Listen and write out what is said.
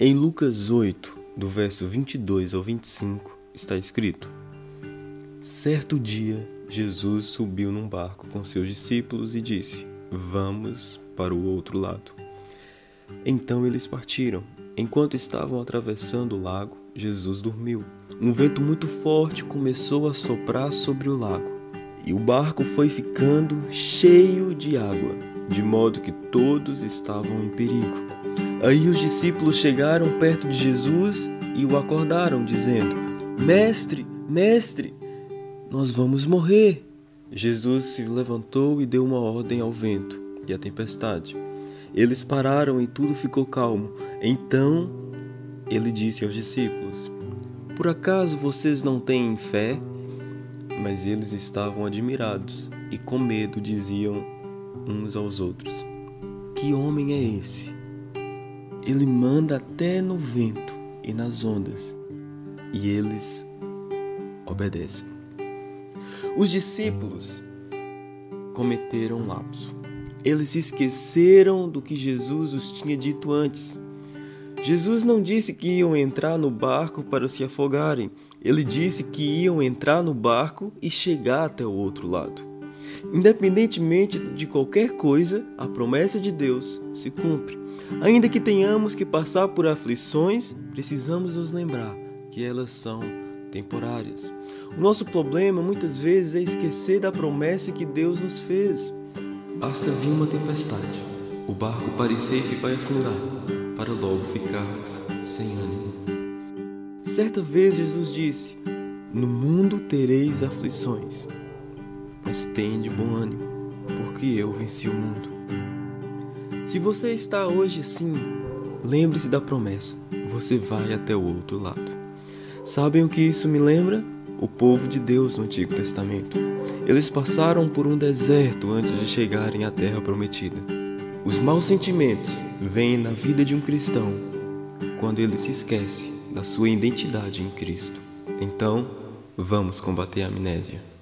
Em Lucas 8, do verso 22 ao 25, está escrito: Certo dia, Jesus subiu num barco com seus discípulos e disse: Vamos para o outro lado. Então eles partiram. Enquanto estavam atravessando o lago, Jesus dormiu. Um vento muito forte começou a soprar sobre o lago, e o barco foi ficando cheio de água, de modo que todos estavam em perigo. Aí os discípulos chegaram perto de Jesus e o acordaram, dizendo: Mestre, mestre, nós vamos morrer. Jesus se levantou e deu uma ordem ao vento e à tempestade. Eles pararam e tudo ficou calmo. Então ele disse aos discípulos: Por acaso vocês não têm fé? Mas eles estavam admirados e com medo diziam uns aos outros: Que homem é esse? Ele manda até no vento e nas ondas, e eles obedecem. Os discípulos cometeram um lapso. Eles esqueceram do que Jesus os tinha dito antes. Jesus não disse que iam entrar no barco para se afogarem. Ele disse que iam entrar no barco e chegar até o outro lado. Independentemente de qualquer coisa, a promessa de Deus se cumpre. Ainda que tenhamos que passar por aflições, precisamos nos lembrar que elas são temporárias. O nosso problema muitas vezes é esquecer da promessa que Deus nos fez. Basta vir uma tempestade, o barco parecer que vai afundar, para logo ficarmos sem ânimo. Certa vez Jesus disse: No mundo tereis aflições, mas tende bom ânimo, porque eu venci o mundo. Se você está hoje assim, lembre-se da promessa: você vai até o outro lado. Sabem o que isso me lembra? O povo de Deus no Antigo Testamento. Eles passaram por um deserto antes de chegarem à terra prometida. Os maus sentimentos vêm na vida de um cristão quando ele se esquece da sua identidade em Cristo. Então, vamos combater a amnésia.